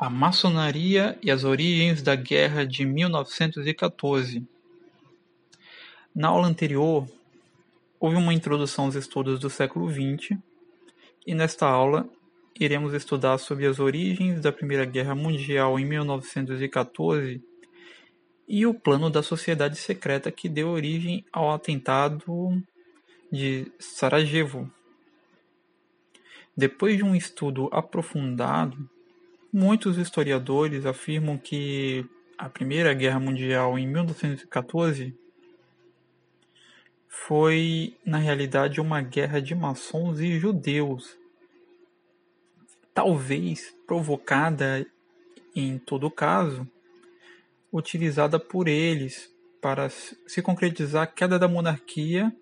A Maçonaria e as Origens da Guerra de mil novecentos e quatorze Na aula anterior, houve uma introdução aos estudos do século XX e nesta aula iremos estudar sobre as origens da Primeira Guerra Mundial em 1914 e o plano da sociedade secreta que deu origem ao atentado de Sarajevo. Depois de um estudo aprofundado, Muitos historiadores afirmam que a Primeira Guerra Mundial em 1914 foi, na realidade, uma guerra de maçons e judeus, talvez provocada, em todo caso, utilizada por eles para se concretizar a queda da monarquia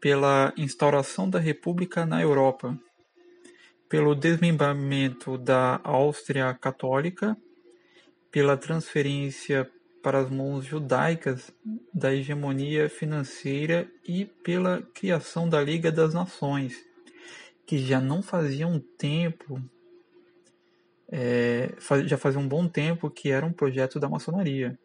pela instauração da República na Europa pelo desmembramento da Áustria Católica, pela transferência para as mãos judaicas da hegemonia financeira e pela criação da Liga das Nações, que já não fazia um tempo, é, já fazia um bom tempo que era um projeto da maçonaria.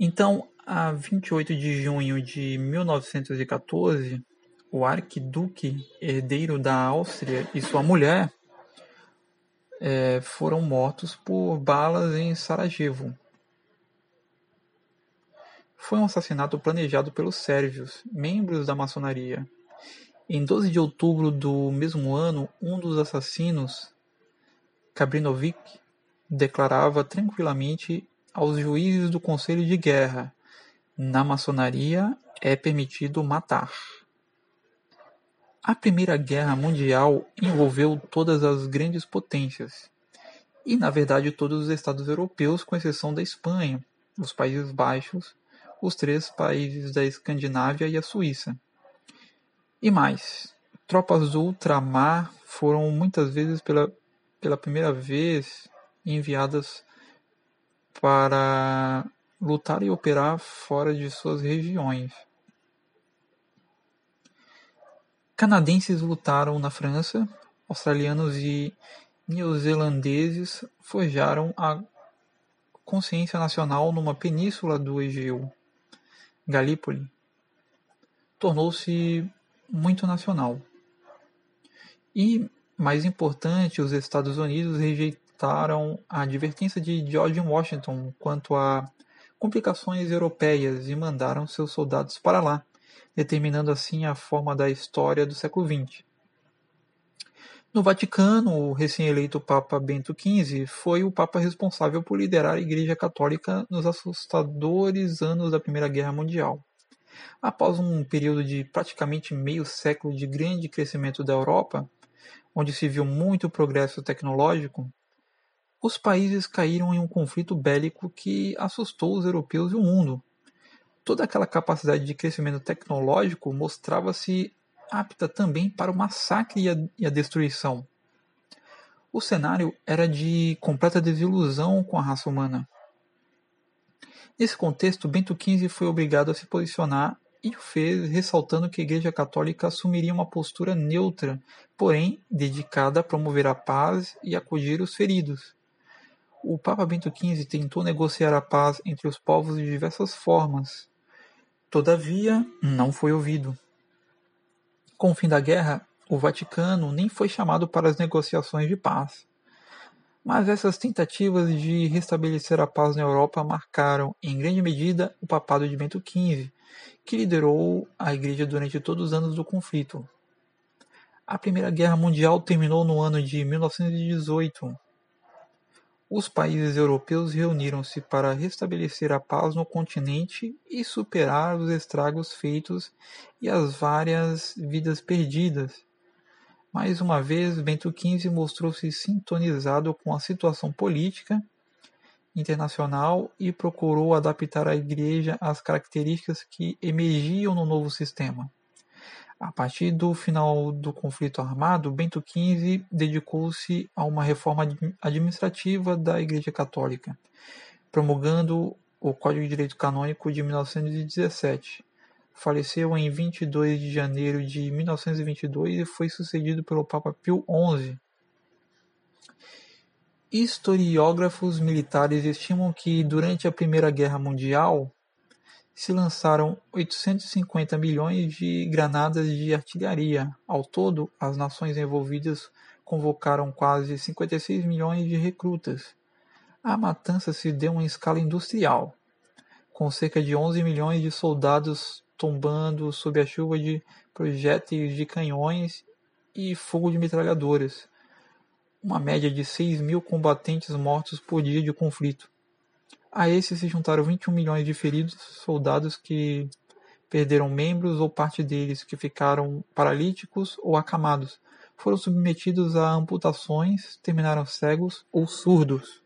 Então, a 28 de junho de 1914, o arquiduque herdeiro da Áustria e sua mulher é, foram mortos por balas em Sarajevo. Foi um assassinato planejado pelos sérvios, membros da maçonaria. Em 12 de outubro do mesmo ano, um dos assassinos, Kabrinovic, declarava tranquilamente aos juízes do Conselho de Guerra: na maçonaria é permitido matar. A Primeira Guerra Mundial envolveu todas as grandes potências, e na verdade todos os estados europeus, com exceção da Espanha, os Países Baixos, os três países da Escandinávia e a Suíça. E mais, tropas do ultramar foram muitas vezes pela, pela primeira vez enviadas para lutar e operar fora de suas regiões. Canadenses lutaram na França, australianos e neozelandeses forjaram a consciência nacional numa península do Egeu, Galípoli. Tornou-se muito nacional. E, mais importante, os Estados Unidos rejeitaram a advertência de George Washington quanto a complicações europeias e mandaram seus soldados para lá determinando assim a forma da história do século XX. No Vaticano, o recém-eleito Papa Bento XV foi o Papa responsável por liderar a Igreja Católica nos assustadores anos da Primeira Guerra Mundial. Após um período de praticamente meio século de grande crescimento da Europa, onde se viu muito progresso tecnológico, os países caíram em um conflito bélico que assustou os europeus e o mundo, toda aquela capacidade de crescimento tecnológico mostrava-se apta também para o massacre e a, e a destruição. O cenário era de completa desilusão com a raça humana. Nesse contexto, Bento XV foi obrigado a se posicionar e o fez ressaltando que a Igreja Católica assumiria uma postura neutra, porém dedicada a promover a paz e acolher os feridos. O Papa Bento XV tentou negociar a paz entre os povos de diversas formas, Todavia, não foi ouvido. Com o fim da guerra, o Vaticano nem foi chamado para as negociações de paz. Mas essas tentativas de restabelecer a paz na Europa marcaram, em grande medida, o papado de Bento XV, que liderou a Igreja durante todos os anos do conflito. A Primeira Guerra Mundial terminou no ano de 1918, os países europeus reuniram-se para restabelecer a paz no continente e superar os estragos feitos e as várias vidas perdidas. Mais uma vez, Bento XV mostrou-se sintonizado com a situação política internacional e procurou adaptar a Igreja às características que emergiam no novo sistema. A partir do final do conflito armado, Bento XV dedicou-se a uma reforma administrativa da Igreja Católica, promulgando o Código de Direito Canônico de 1917. Faleceu em 22 de janeiro de 1922 e foi sucedido pelo Papa Pio XI. Historiógrafos militares estimam que, durante a Primeira Guerra Mundial, se lançaram 850 milhões de granadas de artilharia. Ao todo, as nações envolvidas convocaram quase 56 milhões de recrutas. A matança se deu em escala industrial, com cerca de 11 milhões de soldados tombando sob a chuva de projéteis de canhões e fogo de metralhadoras uma média de 6 mil combatentes mortos por dia de conflito. A esses se juntaram 21 milhões de feridos, soldados que perderam membros ou parte deles, que ficaram paralíticos ou acamados, foram submetidos a amputações, terminaram cegos ou surdos.